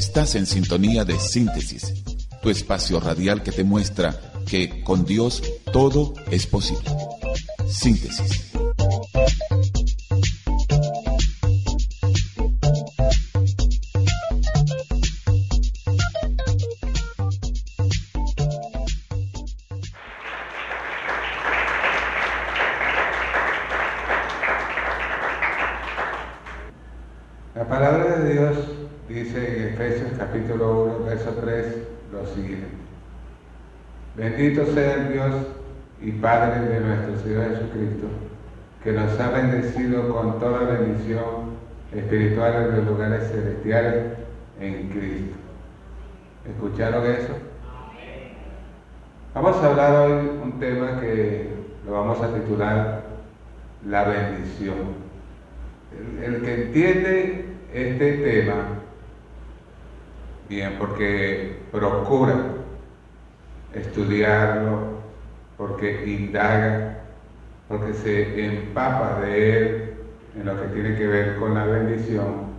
Estás en sintonía de síntesis, tu espacio radial que te muestra que con Dios todo es posible. Síntesis. Bendito sea el Dios y Padre de nuestro Señor Jesucristo, que nos ha bendecido con toda bendición espiritual en los lugares celestiales en Cristo. ¿Escucharon eso? Vamos a hablar hoy un tema que lo vamos a titular La bendición. El, el que entiende este tema, bien, porque procura estudiarlo, porque indaga, porque se empapa de él en lo que tiene que ver con la bendición,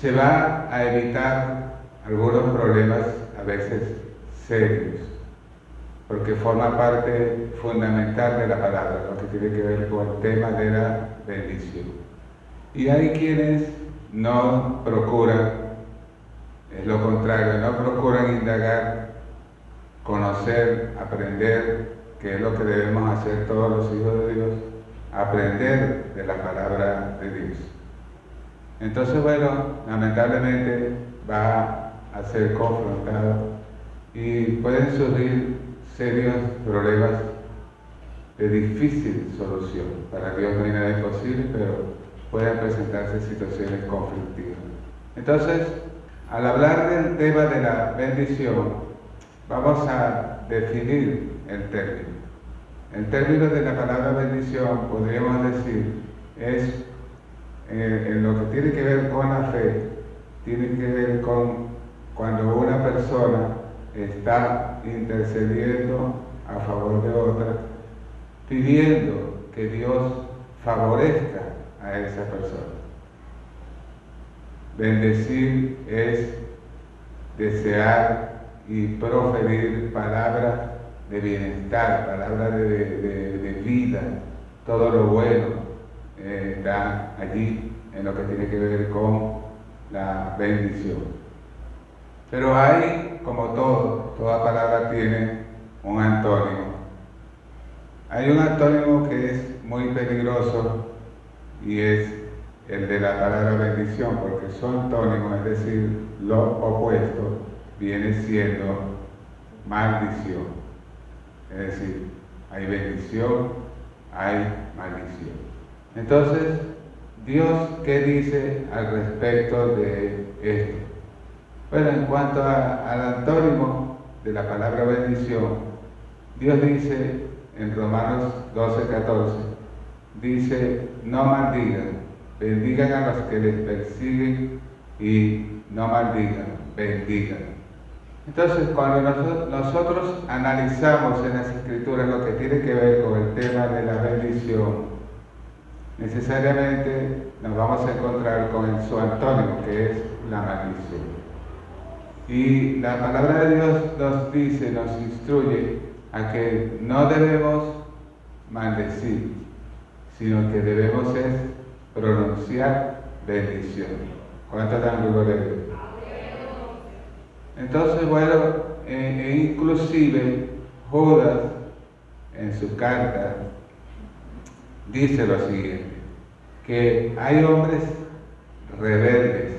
se va a evitar algunos problemas a veces serios, porque forma parte fundamental de la palabra, lo que tiene que ver con el tema de la bendición. Y hay quienes no procuran, es lo contrario, no procuran indagar, conocer, aprender, que es lo que debemos hacer todos los hijos de Dios, aprender de la palabra de Dios. Entonces, bueno, lamentablemente va a ser confrontado y pueden surgir serios problemas de difícil solución. Para Dios no hay nada imposible, pero pueden presentarse situaciones conflictivas. Entonces, al hablar del tema de la bendición, vamos a definir el término. El término de la palabra bendición, podríamos decir, es eh, en lo que tiene que ver con la fe, tiene que ver con cuando una persona está intercediendo a favor de otra, pidiendo que Dios favorezca a esa persona. Bendecir es desear y proferir palabras de bienestar, palabras de, vida, todo lo bueno eh, está allí en lo que tiene que ver con la bendición. Pero hay, como todo, toda palabra tiene un antónimo. Hay un antónimo que es muy peligroso y es el de la palabra bendición, porque son antónimos, es decir, lo opuesto viene siendo maldición. Es decir, hay bendición, hay maldición. Entonces, Dios, ¿qué dice al respecto de esto? Bueno, en cuanto al antónimo de la palabra bendición, Dios dice en Romanos 12, 14, dice, no maldigan, bendigan a los que les persiguen y no maldigan, bendigan. Entonces, cuando nosotros analizamos en las escrituras lo que tiene que ver con el tema de la bendición, necesariamente nos vamos a encontrar con el su antónimo, que es la maldición. Y la palabra de Dios nos dice, nos instruye a que no debemos maldecir, sino que debemos es pronunciar bendición. ¿Cuánto dan gloria? Entonces, bueno, e, e inclusive Judas en su carta dice lo siguiente, que hay hombres rebeldes,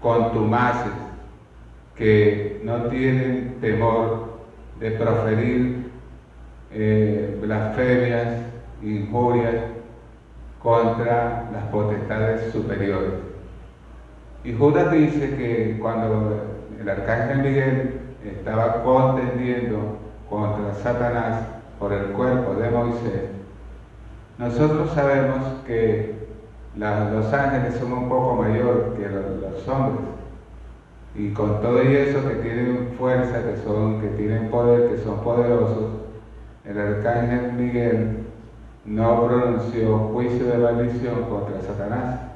contumaces, que no tienen temor de proferir eh, blasfemias, injurias contra las potestades superiores. Y Judas dice que cuando el arcángel Miguel estaba contendiendo contra Satanás por el cuerpo de Moisés, nosotros sabemos que los ángeles son un poco mayor que los, hombres. Y con todo y eso que tienen fuerza, que, son, que tienen poder, que son poderosos, el arcángel Miguel no pronunció juicio de maldición contra Satanás,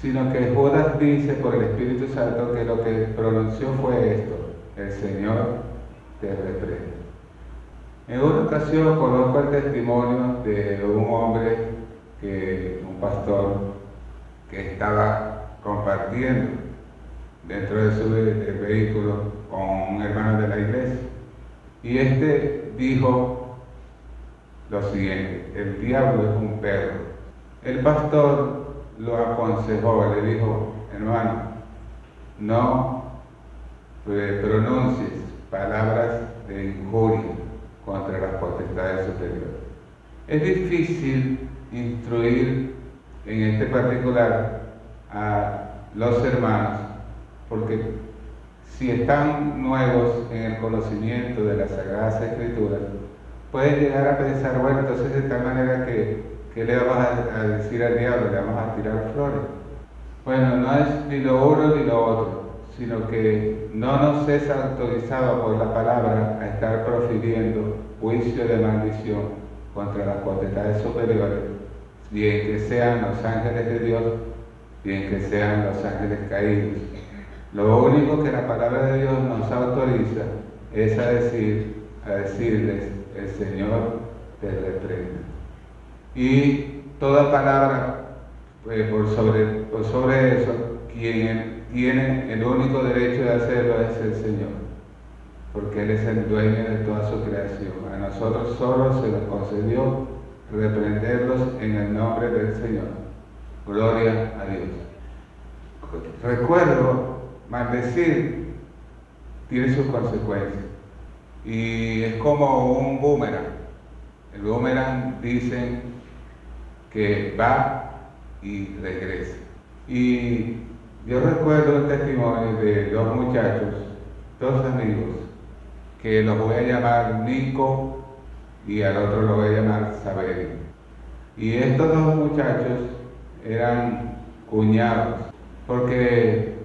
sino que Judas dice por el Espíritu Santo que lo que pronunció fue esto, el Señor te reprende. En una ocasión conozco el testimonio de un hombre, que, un pastor, que estaba compartiendo dentro de su vehículo con un hermano de la iglesia. Y este dijo lo siguiente, el diablo es un perro. El pastor lo aconsejó, le dijo, hermano, no pronuncies palabras de injuria contra las potestades superiores. Es difícil instruir en este particular a los hermanos porque si están nuevos en el conocimiento de las Sagradas Escrituras, pueden llegar a pensar, bueno, entonces de tal manera que, ¿qué le vamos a, decir al diablo? ¿Le vamos a tirar flores? Bueno, no es ni lo uno ni lo otro, sino que no nos es autorizado por la palabra a estar profiriendo juicio de maldición contra las potestades superiores, bien que sean los ángeles de Dios, bien que sean los ángeles caídos lo único que la palabra de Dios nos autoriza es a decir, a decirles, el Señor te reprende. Y toda palabra pues, por, sobre, por sobre eso, quien tiene el único derecho de hacerlo es el Señor, porque Él es el dueño de toda su creación. A nosotros solo se nos concedió reprenderlos en el nombre del Señor. Gloria a Dios. Recuerdo maldecir tiene sus consecuencias. Y es como un boomerang. El boomerang dicen que va y regresa. Y yo recuerdo el testimonio de dos muchachos, dos amigos, que los voy a llamar Nico y al otro lo voy a llamar Saberio. Y estos dos muchachos eran cuñados, porque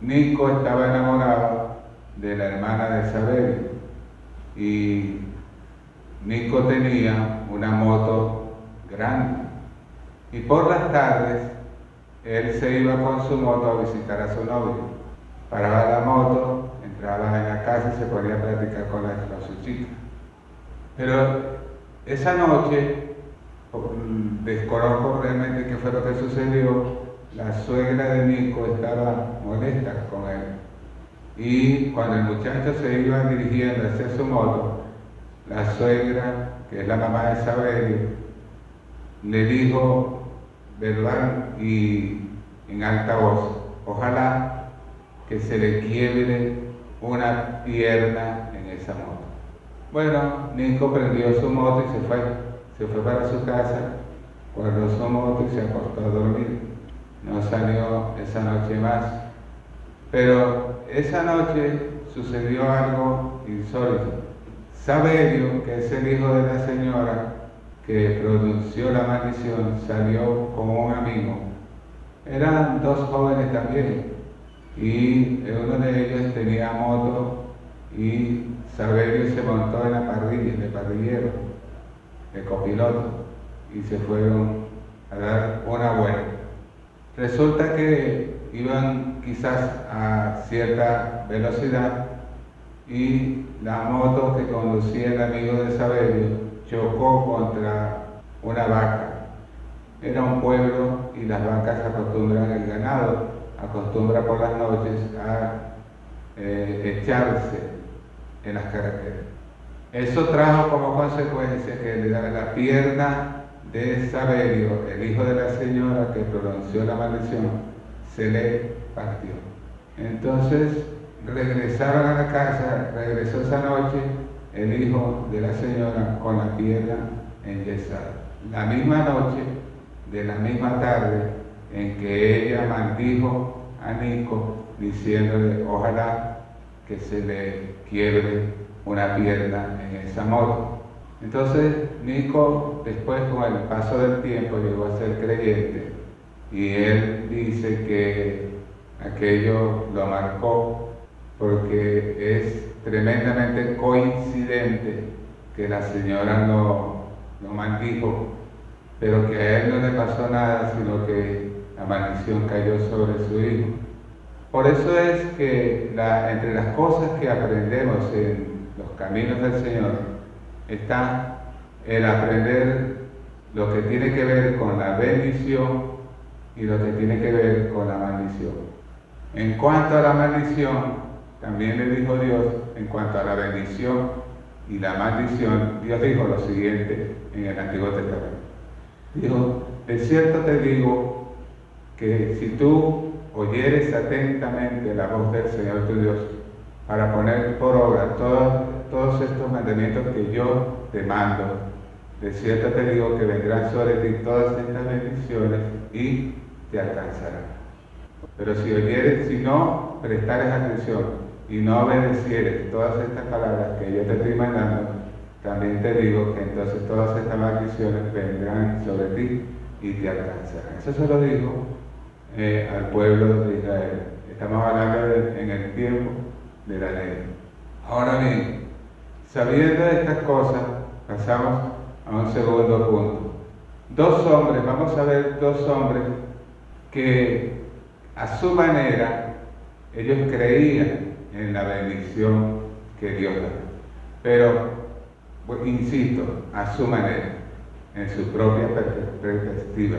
Nico estaba enamorado de la hermana de Isabel y Nico tenía una moto grande y por las tardes él se iba con su moto a visitar a su novio. Paraba la moto, entraba en la casa y se ponía a platicar con, con su chica. Pero esa noche, desconozco realmente qué fue lo que sucedió, la suegra de Nico estaba molesta con él. Y cuando el muchacho se iba dirigiendo hacia su moto, la suegra, que es la mamá de Saberio, le dijo ¿verdad? y en alta voz, ojalá que se le quiebre una pierna en esa moto. Bueno, Nico prendió su moto y se fue, se fue para su casa, guardó su moto y se acostó a dormir no salió esa noche más. Pero esa noche sucedió algo insólito. Saberio, que es el hijo de la señora que pronunció la maldición, salió con un amigo. Eran dos jóvenes también y uno de ellos tenía moto y Saberio se montó en la parrilla, de parrillero, de copiloto y se fueron a dar una vuelta. Resulta que iban quizás a cierta velocidad y la moto que conducía el amigo de Saberio chocó contra una vaca. Era un pueblo y las vacas acostumbran, el ganado acostumbra por las noches a eh, echarse en las carreteras. Eso trajo como consecuencia que la pierna de Saberio, el hijo de la señora que pronunció la maldición, se le partió. Entonces regresaron a la casa, regresó esa noche el hijo de la señora con la pierna enyesada. La misma noche, de la misma tarde, en que ella maldijo a Nico diciéndole, ojalá que se le quiebre una pierna en esa moto. Entonces Nico después con el paso del tiempo llegó a ser creyente y él dice que aquello lo marcó porque es tremendamente coincidente que la señora lo, lo maldijo, pero que a él no le pasó nada, sino que la maldición cayó sobre su hijo. Por eso es que entre las cosas que aprendemos en los caminos del Señor está el aprender lo que tiene que ver con la bendición y lo que tiene que ver con la maldición. En cuanto a la maldición, también le dijo Dios, en cuanto a la bendición y la maldición, Dios dijo lo siguiente en el Antiguo Testamento. Dijo, de cierto te digo que si tú oyeres atentamente la voz del Señor tu Dios para poner por obra todos, todos estos mandamientos que yo te mando, de cierto te digo que vendrán sobre ti todas estas bendiciones y te alcanzarán. Pero si oyeres, si no prestares atención y no obedecieres todas estas palabras que yo te estoy mandando, también te digo que entonces todas estas maldiciones vendrán sobre ti y te alcanzarán. Eso se lo dijo eh, al pueblo de Israel. Estamos hablando en el tiempo de la ley. Ahora bien, sabiendo de estas cosas, pasamos a un segundo punto. Dos hombres, vamos a ver dos hombres que a su manera ellos creían en la bendición que Dios da. Pero, pues, insisto, a su manera, en su propia perspectiva.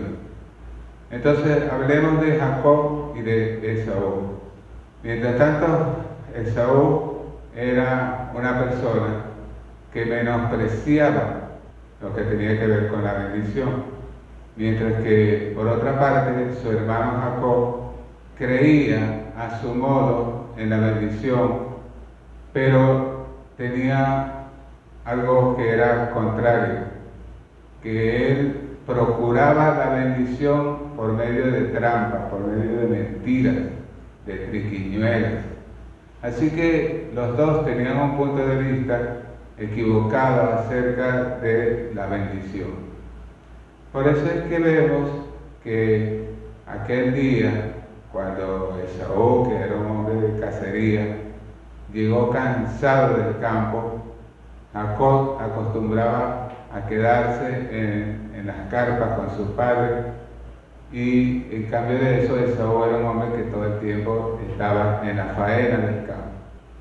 Entonces, hablemos de Jacob y de Esaú. Mientras tanto, Esaú era una persona que menospreciaba lo que tenía que ver con la bendición mientras que por otra parte su hermano Jacob creía a su modo en la bendición, pero tenía algo que era contrario, que él procuraba la bendición por medio de trampas, por medio de mentiras, de triquiñuelas. Así que los dos tenían un punto de vista equivocado acerca de la bendición. Por eso es que vemos que aquel día, cuando Esaú, que era un hombre de cacería, llegó cansado del campo, Jacob acostumbraba a quedarse en, en, las carpas con sus padres y en cambio de eso Esaú era un hombre que todo el tiempo estaba en la faena del campo.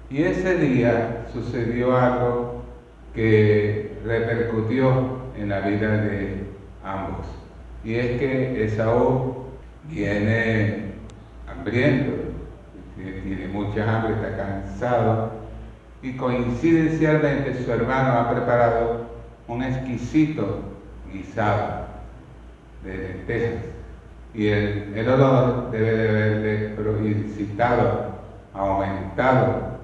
Y ese día sucedió algo que repercutió en la vida de ambos. Y es que Esaú viene hambriento, tiene mucha hambre, está cansado, y coincidencialmente su hermano ha preparado un exquisito guisado de lentejas. Y el, olor debe de haberle incitado, aumentado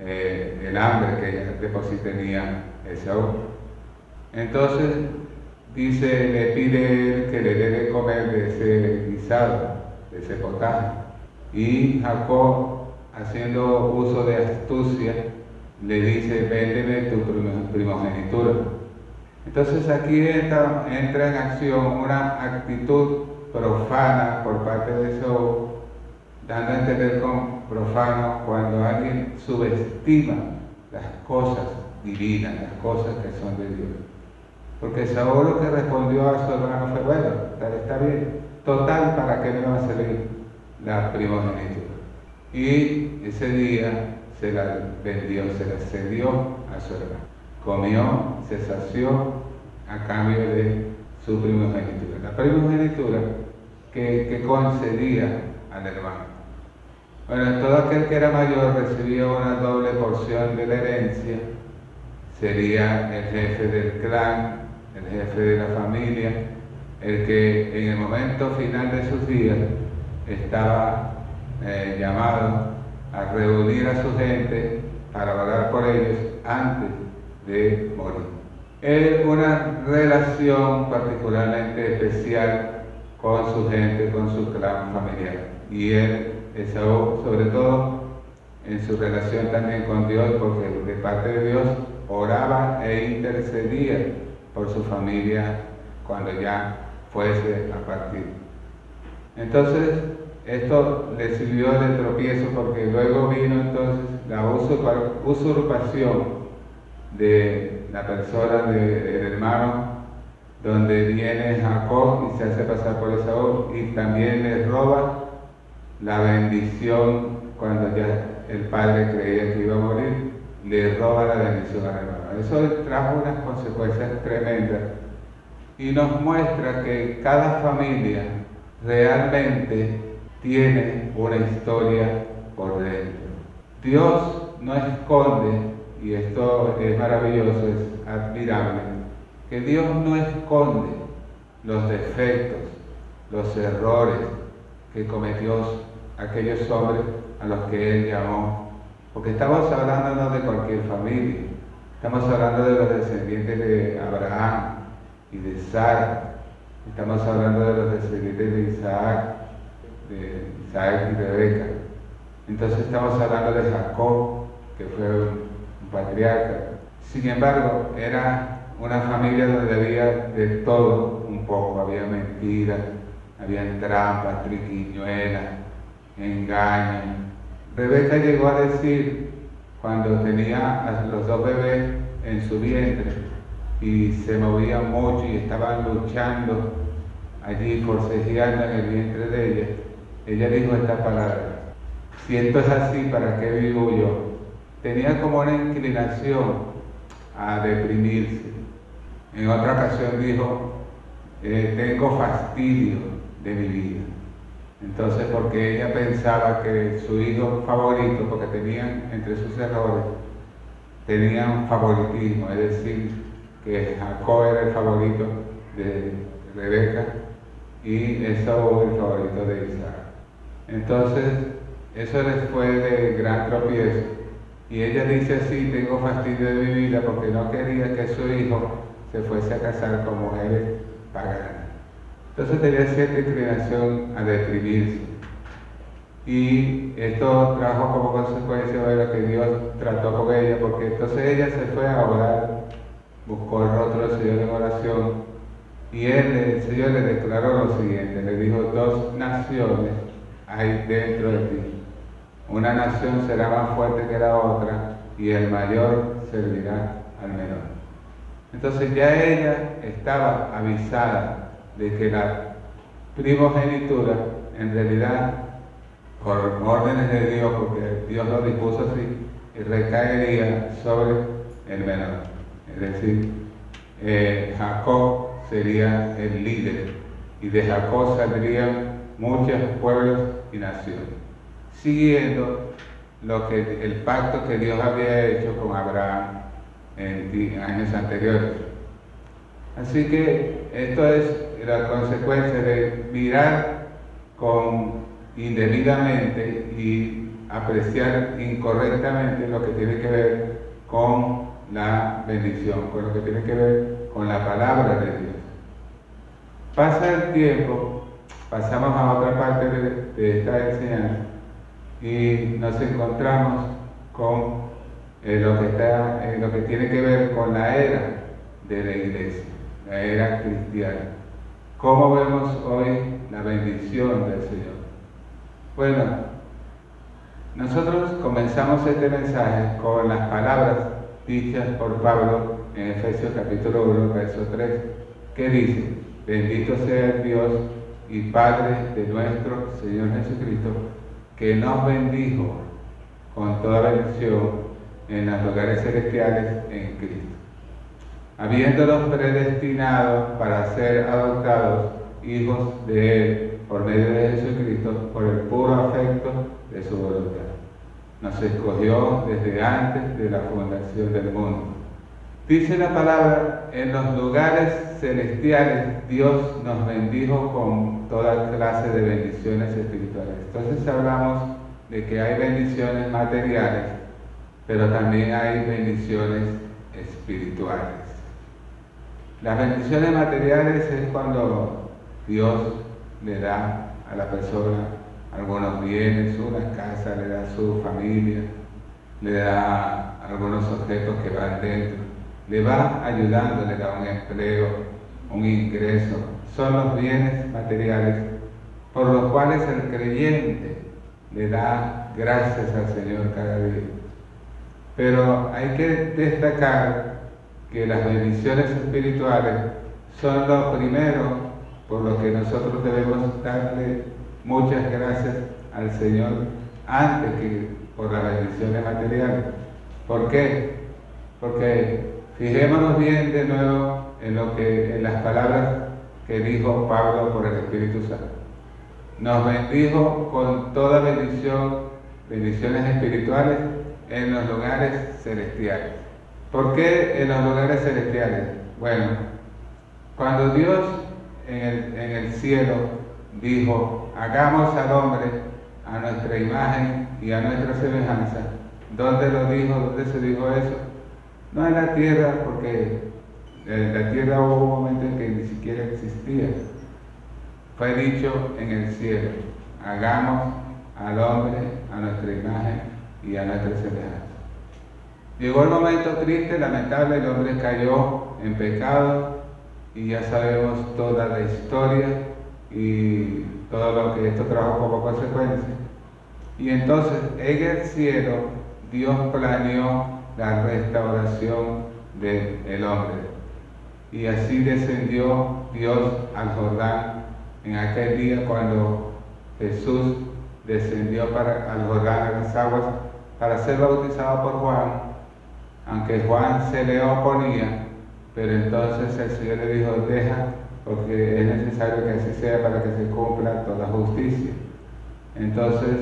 eh, el hambre que de por sí tenía Esaú. Entonces dice, le pide que le debe comer de ese guisado, de ese potaje. Y Jacob, haciendo uso de astucia, le dice, véndeme tu primogenitura. Entonces aquí entra, entra, en acción una actitud profana por parte de Saúl, dando a entender con profano cuando alguien subestima las cosas divinas, las cosas que son de Dios. Porque Saúl lo que respondió a su hermano fue, bueno, está bien, total, ¿para qué me va a salir la primogenitura? Y ese día se la vendió, se la cedió a su hermano. Comió, se sació a cambio de su primogenitura. La primogenitura que, que concedía al hermano. Bueno, todo aquel que era mayor recibía una doble porción de la herencia, sería el jefe del clan el jefe de la familia, el que en el momento final de sus días estaba eh, llamado a reunir a su gente para orar por ellos antes de morir. Es una relación particularmente especial con su gente, con su clan familiar. Y él, Esaú, sobre todo en su relación también con Dios, porque de parte de Dios oraba e intercedía por su familia cuando ya fuese a partir. Entonces, esto le sirvió de tropiezo porque luego vino entonces la usurpación de la persona del hermano donde viene Jacob y se hace pasar por Esaú y también le roba la bendición cuando ya el padre creía que iba a morir, le roba la bendición a hermano. Eso trajo unas consecuencias tremendas y nos muestra que cada familia realmente tiene una historia por dentro. Dios no esconde, y esto es maravilloso, es admirable, que Dios no esconde los defectos, los errores que cometió aquellos hombres a los que Él llamó. Porque estamos hablando no de cualquier familia, estamos hablando de los descendientes de Abraham y de Sara, estamos hablando de los descendientes de Isaac, de Isaac y Rebeca. Entonces estamos hablando de Jacob, que fue un, patriarca. Sin embargo, era una familia donde había de todo un poco, había mentiras, había trampas, triquiñuelas, engaños. Rebeca llegó a decir, cuando tenía a los dos bebés en su vientre y se movían mucho y estaban luchando allí, forcejeando en el vientre de ella, ella dijo esta palabra, si esto es así, ¿para qué vivo yo? Tenía como una inclinación a deprimirse. En otra ocasión dijo, eh, tengo fastidio de mi vida. Entonces, porque ella pensaba que su hijo favorito, porque tenían entre sus errores, tenían favoritismo, es decir, que Jacob era el favorito de Rebeca y Esaú el favorito de Isaac. Entonces, eso les fue de gran tropiezo. Y ella dice así, tengo fastidio de mi vida porque no quería que su hijo se fuese a casar con mujeres paganas. Entonces tenía cierta inclinación a deprimirse. Y esto trajo como consecuencia ver que Dios trató con ella, porque entonces ella se fue a orar, buscó el rostro del Señor en oración, y él, el Señor le declaró lo siguiente, le dijo, dos naciones hay dentro de ti. Una nación será más fuerte que la otra, y el mayor servirá al menor. Entonces ya ella estaba avisada de que la primogenitura, en realidad, por órdenes de Dios, porque Dios lo dispuso así, recaería sobre el menor. Es decir, eh, Jacob sería el líder y de Jacob saldrían muchos pueblos y naciones, siguiendo lo que, el pacto que Dios había hecho con Abraham en años anteriores. Así que esto es la consecuencia de mirar con indebidamente y apreciar incorrectamente lo que tiene que ver con la bendición, con lo que tiene que ver con la palabra de Dios. Pasa el tiempo, pasamos a otra parte de, esta enseñanza y nos encontramos con eh, lo, que está, eh, lo que tiene que ver con la era de la iglesia, la era cristiana. ¿Cómo vemos hoy la bendición del Señor? Bueno, nosotros comenzamos este mensaje con las palabras dichas por Pablo en Efesios capítulo 1, verso 3, que dice, bendito sea el Dios y Padre de nuestro Señor Jesucristo, que nos bendijo con toda bendición en los lugares celestiales en Cristo habiéndolos predestinados para ser adoptados hijos de Él por medio de Jesucristo, por el puro afecto de su voluntad. Nos escogió desde antes de la fundación del mundo. Dice la palabra, en los lugares celestiales Dios nos bendijo con toda clase de bendiciones espirituales. Entonces hablamos de que hay bendiciones materiales, pero también hay bendiciones espirituales. Las bendiciones materiales es cuando Dios le da a la persona algunos bienes, una casa, le da su familia, le da algunos objetos que van dentro, le va ayudando, le da un empleo, un ingreso. Son los bienes materiales por los cuales el creyente le da gracias al Señor cada día. Pero hay que destacar que las bendiciones espirituales son los primeros por los que nosotros debemos darle muchas gracias al Señor antes que por las bendiciones materiales. ¿Por qué? Porque fijémonos bien de nuevo en lo que en las palabras que dijo Pablo por el Espíritu Santo. Nos bendijo con toda bendición, bendiciones espirituales en los lugares celestiales. ¿Por qué en los lugares celestiales? Bueno, cuando Dios en el, en el cielo dijo, hagamos al hombre a nuestra imagen y a nuestra semejanza, ¿dónde lo dijo? ¿Dónde se dijo eso? No en la tierra, porque en la tierra hubo un momento en que ni siquiera existía. Fue dicho en el cielo, hagamos al hombre a nuestra imagen y a nuestra semejanza. Llegó el momento triste, lamentable, el hombre cayó en pecado y ya sabemos toda la historia y todo lo que esto trajo como consecuencia. Y entonces en el cielo Dios planeó la restauración del hombre. Y así descendió Dios al Jordán en aquel día cuando Jesús descendió para, al Jordán a las aguas para ser bautizado por Juan, aunque Juan se le oponía, pero entonces el Señor le dijo, deja, porque es necesario que así sea para que se cumpla toda justicia. Entonces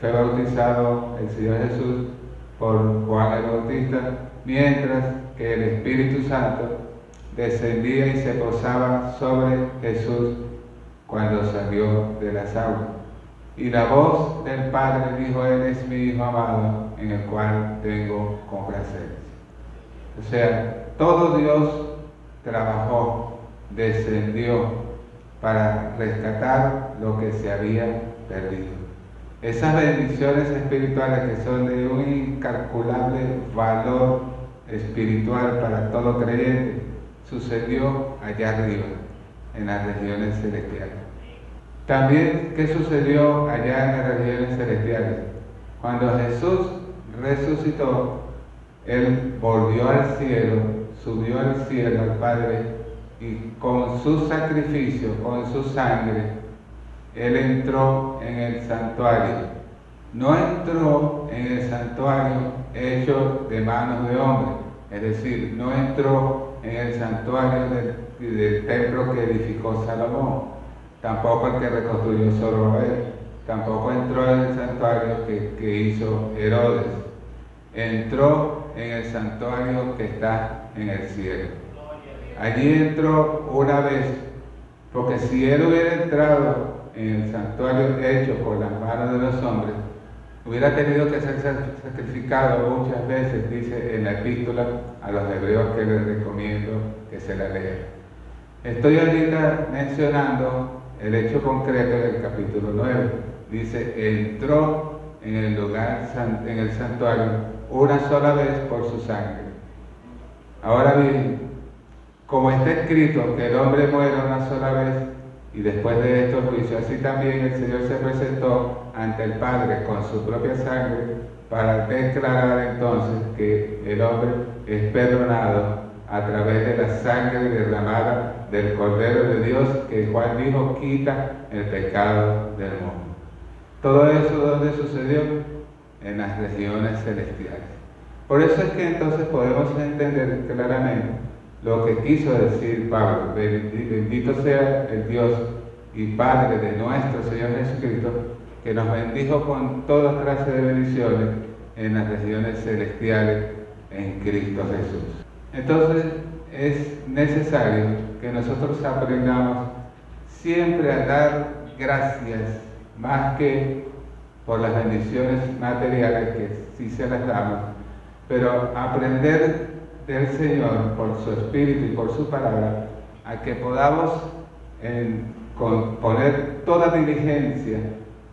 fue bautizado el Señor Jesús por Juan el Bautista, mientras que el Espíritu Santo descendía y se posaba sobre Jesús cuando salió de las aguas. Y la voz del Padre dijo, Él es mi Hijo amado, en el cual tengo complacencia. O sea, todo Dios trabajó, descendió para rescatar lo que se había perdido. Esas bendiciones espirituales que son de un incalculable valor espiritual para todo creyente, sucedió allá arriba, en las regiones celestiales. También, ¿qué sucedió allá en las regiones celestiales? Cuando Jesús resucitó, Él volvió al cielo, subió al cielo al Padre y con su sacrificio, con su sangre, Él entró en el santuario. No entró en el santuario hecho de manos de hombre, es decir, no entró en el santuario del, templo que edificó Salomón, tampoco el que reconstruyó Zorobabel, tampoco entró en el santuario que, que hizo Herodes, entró en el santuario que está en el cielo. Allí entró una vez, porque si él hubiera entrado en el santuario hecho por las manos de los hombres, hubiera tenido que ser sacrificado muchas veces, dice en la epístola a los hebreos que les recomiendo que se la lean. Estoy ahorita mencionando el hecho concreto del capítulo 9. Dice, entró en el lugar, en el santuario, una sola vez por su sangre. Ahora bien, como está escrito que el hombre muere una sola vez y después de esto juicio, así también el Señor se presentó ante el Padre con su propia sangre para declarar entonces que el hombre es perdonado a través de la sangre derramada del Cordero de Dios que Juan dijo quita el pecado del mundo. Todo eso donde sucedió en las regiones celestiales. Por eso es que entonces podemos entender claramente lo que quiso decir Pablo. Bendito sea el Dios y Padre de nuestro Señor Jesucristo, que nos bendijo con toda clase de bendiciones en las regiones celestiales en Cristo Jesús. Entonces es necesario que nosotros aprendamos siempre a dar gracias más que por las bendiciones materiales que sí se las damos, pero aprender del Señor por su Espíritu y por su palabra a que podamos poner toda diligencia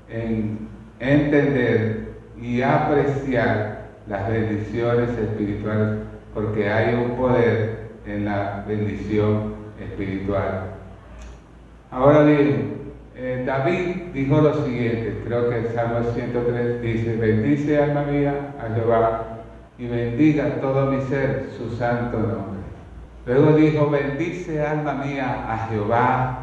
en entender y apreciar las bendiciones espirituales, porque hay un poder en la bendición espiritual. Ahora bien, eh, David dijo lo siguiente, creo que el Salmo 103 dice, bendice alma mía a Jehová y bendiga todo mi ser su santo nombre. Luego dijo, bendice alma mía a Jehová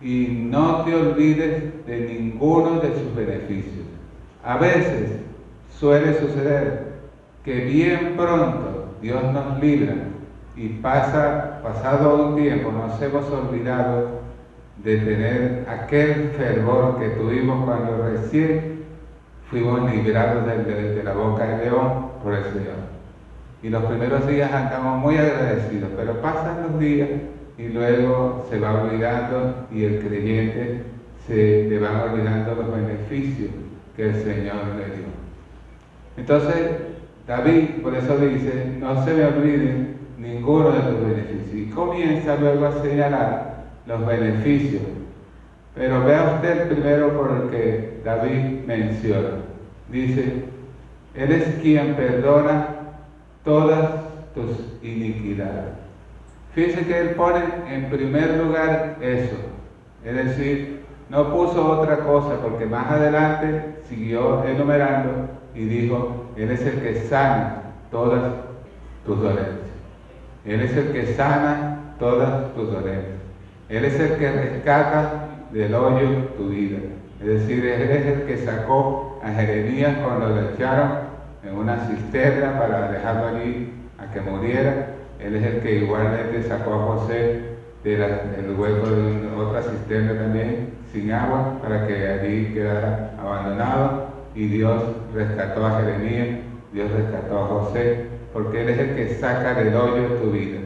y no te olvides de ninguno de sus beneficios. A veces suele suceder que bien pronto Dios nos libra y pasa, pasado un tiempo nos hemos olvidado de tener aquel fervor que tuvimos cuando recién fuimos librados de, la boca de león por el Señor. Y los primeros días andamos muy agradecidos, pero pasan los días y luego se va olvidando y el creyente se le van olvidando los beneficios que el Señor le dio. Entonces, David por eso dice, no se me olviden ninguno de los beneficios. Y comienza luego a señalar los beneficios. Pero vea usted primero por el que David menciona. Dice, eres quien perdona todas tus iniquidades. Fíjese que él pone en primer lugar eso. Es decir, no puso otra cosa porque más adelante siguió enumerando y dijo, Él es el que sana todas tus dolencias. Él es el que sana todas tus dolencias. Él es el que rescata del hoyo tu vida. Es decir, Él es el que sacó a Jeremías cuando lo echaron en una cisterna para dejarlo allí a que muriera. Él es el que igualmente sacó a José del hueco de otra cisterna también, sin agua, para que allí quedara abandonado. Y Dios rescató a Jeremías, Dios rescató a José, porque Él es el que saca del hoyo tu vida.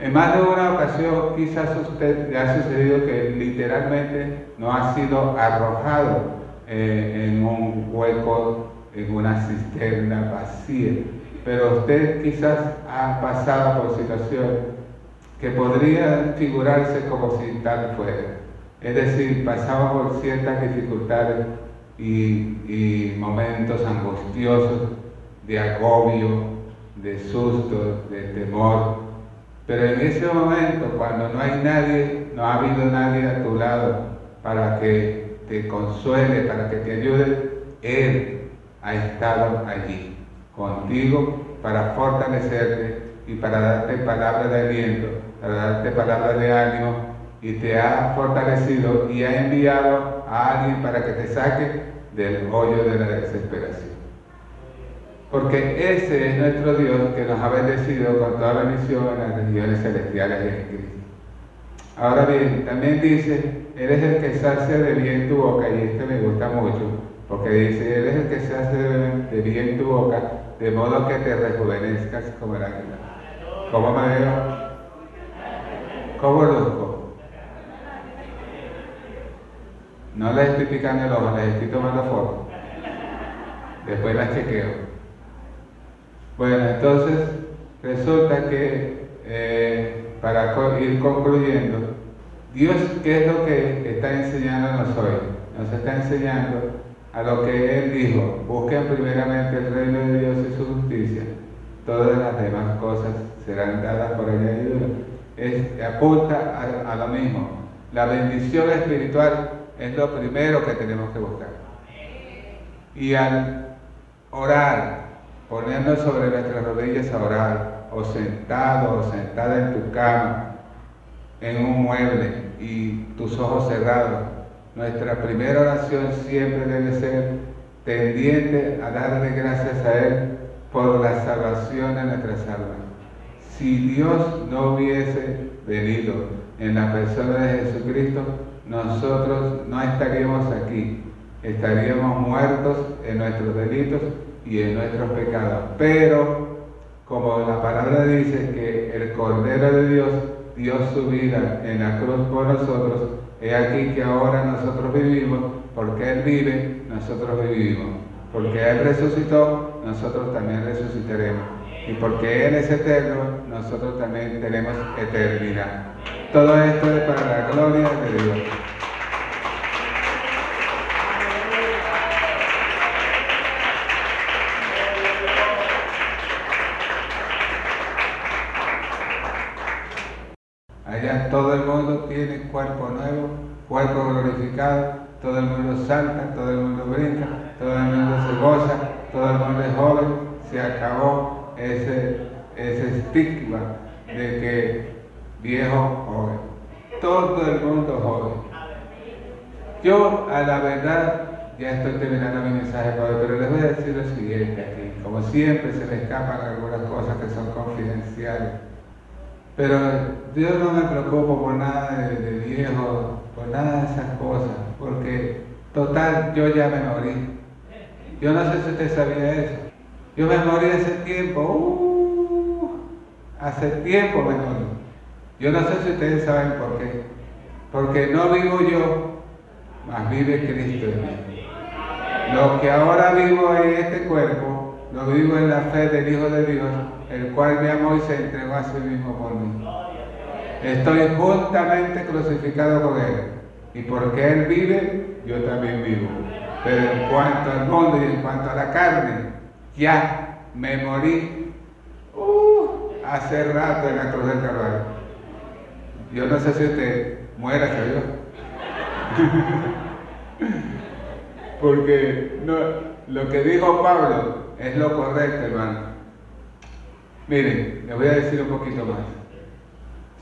En más de una ocasión quizás usted le ha sucedido que literalmente no ha sido arrojado eh, en un hueco, en una cisterna vacía, pero usted quizás ha pasado por situaciones que podrían figurarse como si tal fuera. Es decir, pasaba por ciertas dificultades y, y momentos angustiosos de agobio, de susto, de temor pero en ese momento, cuando no hay nadie, no ha habido nadie a tu lado para que te consuele, para que te ayude, Él ha estado allí contigo para fortalecerte y para darte palabras de aliento, para darte palabras de ánimo y te ha fortalecido y ha enviado a alguien para que te saque del hoyo de la desesperación. Porque ese es nuestro Dios que nos ha bendecido con toda bendición en las regiones celestiales de Cristo. Ahora bien, también dice, eres el que sacia de bien tu boca, y este me gusta mucho, porque dice, eres el que sacia de bien tu boca, de modo que te rejuvenezcas como el águila. ¿Cómo me veo? ¿Cómo luzco? No le estoy picando el ojo, les estoy tomando fotos. Después la chequeo. Bueno, entonces resulta que eh, para ir concluyendo, Dios, ¿qué es lo que está enseñándonos hoy? Nos está enseñando a lo que Él dijo, busquen primeramente el reino de Dios y su justicia, todas las demás cosas serán dadas por añadidura. Es, apunta a, a lo mismo. La bendición espiritual es lo primero que tenemos que buscar. Y al orar, ponernos sobre nuestras rodillas a orar, o sentado o sentada en tu cama, en un mueble y tus ojos cerrados. Nuestra primera oración siempre debe ser tendiente a darle gracias a Él por la salvación de nuestras almas. Si Dios no hubiese venido en la persona de Jesucristo, nosotros no estaríamos aquí, estaríamos muertos en nuestros delitos y en nuestros pecados. Pero, como la palabra dice que el Cordero de Dios dio su vida en la cruz por nosotros, es aquí que ahora nosotros vivimos, porque Él vive, nosotros vivimos. Porque Él resucitó, nosotros también resucitaremos. Y porque Él es eterno, nosotros también tenemos eternidad. Todo esto es para la gloria de Dios. Cuerpo nuevo, cuerpo glorificado, todo el mundo salta, todo el mundo brinca, todo el mundo se goza, todo el mundo es joven, se acabó ese, ese estigma de que viejo, joven. Todo el mundo joven. Yo, a la verdad, ya estoy terminando mi mensaje, pero les voy a decir lo siguiente aquí. Como siempre, se me escapan algunas cosas que son confidenciales. Pero yo no me preocupo por nada de, viejo, por nada de esas cosas, porque total, yo ya me morí. Yo no sé si usted sabía eso. Yo me morí hace tiempo, uh, hace tiempo me morí. Yo no sé si ustedes saben por qué. Porque no vivo yo, mas vive Cristo en mí. Lo que ahora vivo en este cuerpo, lo vivo en la fe del Hijo de Dios, el cual me amó y se entregó a sí mismo por mí. Estoy juntamente crucificado con Él. Y porque Él vive, yo también vivo. Pero en cuanto al mundo y en cuanto a la carne, ya me morí uh, hace rato en la cruz del Calvario. Yo no sé si usted muera, yo. Porque no, lo que dijo Pablo es lo correcto, hermano. Miren, les voy a decir un poquito más.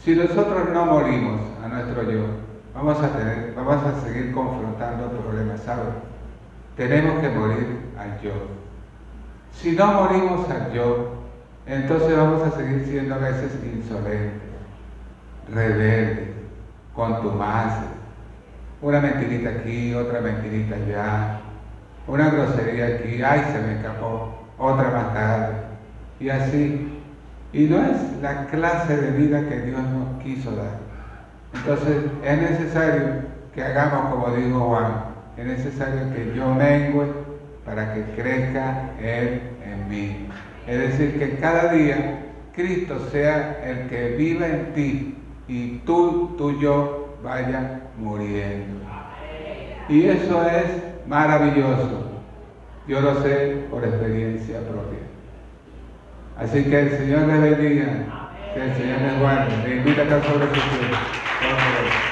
Si nosotros no morimos a nuestro yo, vamos a, tener, vamos a seguir confrontando problemas, ¿saben? Tenemos que morir al yo. Si no morimos al yo, entonces vamos a seguir siendo a veces insolentes, rebeldes, contumaces, una mentirita aquí, otra mentirita allá, una grosería aquí, ay, se me escapó, otra más tarde, y así. Y no es la clase de vida que Dios nos quiso dar. Entonces es necesario que hagamos como dijo Juan, es necesario que yo mengue para que crezca Él en mí. Es decir, que cada día Cristo sea el que viva en ti y tú, tú, yo vaya muriendo. Y eso es maravilloso. Yo lo sé por experiencia propia. Así que el Señor les bendiga, que el Señor les guarde. Le invita a estar sobre su pies.